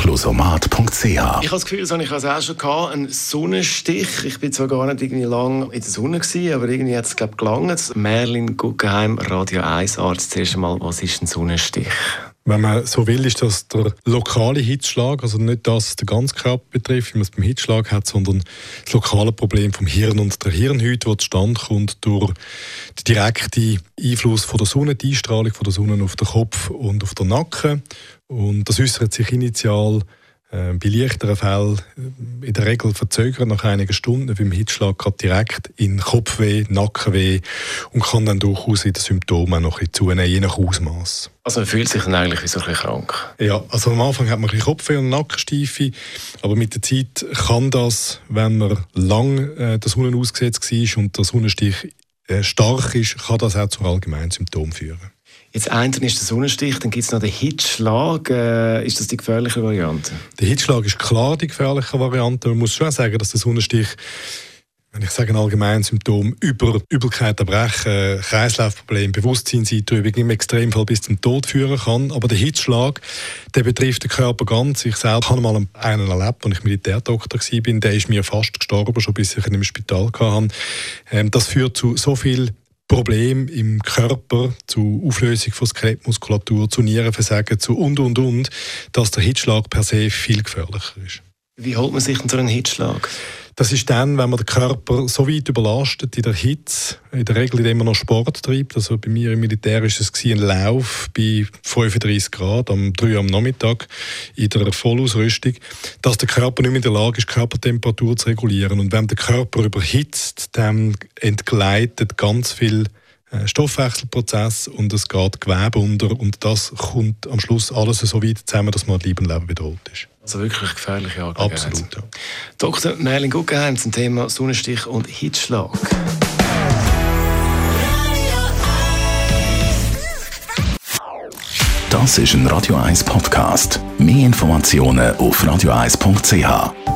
Closomat.ch Ich habe das Gefühl, das habe ich auch schon gehabt, einen Sonnenstich. Ich bin zwar gar nicht irgendwie lang in der Sonne gewesen, aber irgendwie hat es glaube gelangt. Merlin Guggenheim, Radio 1 Arzt. Zuerst einmal, was ist ein Sonnenstich? Wenn man so will, ist das der lokale Hitzschlag, also nicht das, was den ganzen Körper betrifft, wie man es beim Hitzschlag hat, sondern das lokale Problem vom Hirn und der Hirnhüte, das zustande kommt durch den direkten Einfluss von der Sonne, die Einstrahlung von der Sonne auf den Kopf und auf den Nacken. Und das äußert sich initial bei leichteren Fällen äh, in der Regel verzögert nach einigen Stunden beim Hitzschlag direkt in Kopfweh, Nackenweh und kann dann durchaus in den Symptomen noch ein bisschen zunehmen, je nach Ausmaß. Also man fühlt sich dann eigentlich wie so ein bisschen krank? Ja, also am Anfang hat man ein bisschen Kopfweh und Nackensteife, aber mit der Zeit kann das, wenn man lang äh, der Sonne ausgesetzt war und der Sonnenstich äh, stark ist, kann das auch zu allgemeinen Symptomen führen. Jetzt einzeln ist der Sonnenstich, dann gibt es noch den Hitzschlag. Äh, ist das die gefährliche Variante? Der Hitzschlag ist klar die gefährliche Variante. Man muss schon sagen, dass der Sonnenstich wenn ich sage ein allgemeines Symptom, über Übelkeit, Erbrechen, Kreislaufprobleme, Bewusstseinseinträubung im Extremfall bis zum Tod führen kann. Aber der Hitzschlag, der betrifft den Körper ganz. Ich selbst habe mal einen erlebt, als ich Militärdoktor war, der ist mir fast gestorben, schon bis ich ihn im Spital hatte. Ähm, das führt zu so viel Problem im Körper, zu Auflösung von Skelettmuskulatur, zu Nierenversagen, zu und und und, dass der Hitzschlag per se viel gefährlicher ist. Wie holt man sich denn so einen Hitzschlag? Das ist dann, wenn man den Körper so weit überlastet in der Hitze, in der Regel, indem man noch Sport treibt. Also bei mir im Militär ist es ein Lauf bei 35 Grad am 3 Uhr am Nachmittag in der Vollausrüstung, dass der Körper nicht mehr in der Lage ist, Körpertemperatur zu regulieren. Und wenn der Körper überhitzt, dann entgleitet ganz viel Stoffwechselprozess und es geht Gewebe unter und das kommt am Schluss alles so weit zusammen, dass man Leben Leben bedroht ist. Also wirklich gefährliche Angelegenheit. Absolut, ja. Dr. Merlin Guggenheim zum Thema Sonnenstich und Hitzschlag. Das ist ein Radio 1 Podcast. Mehr Informationen auf radio1.ch.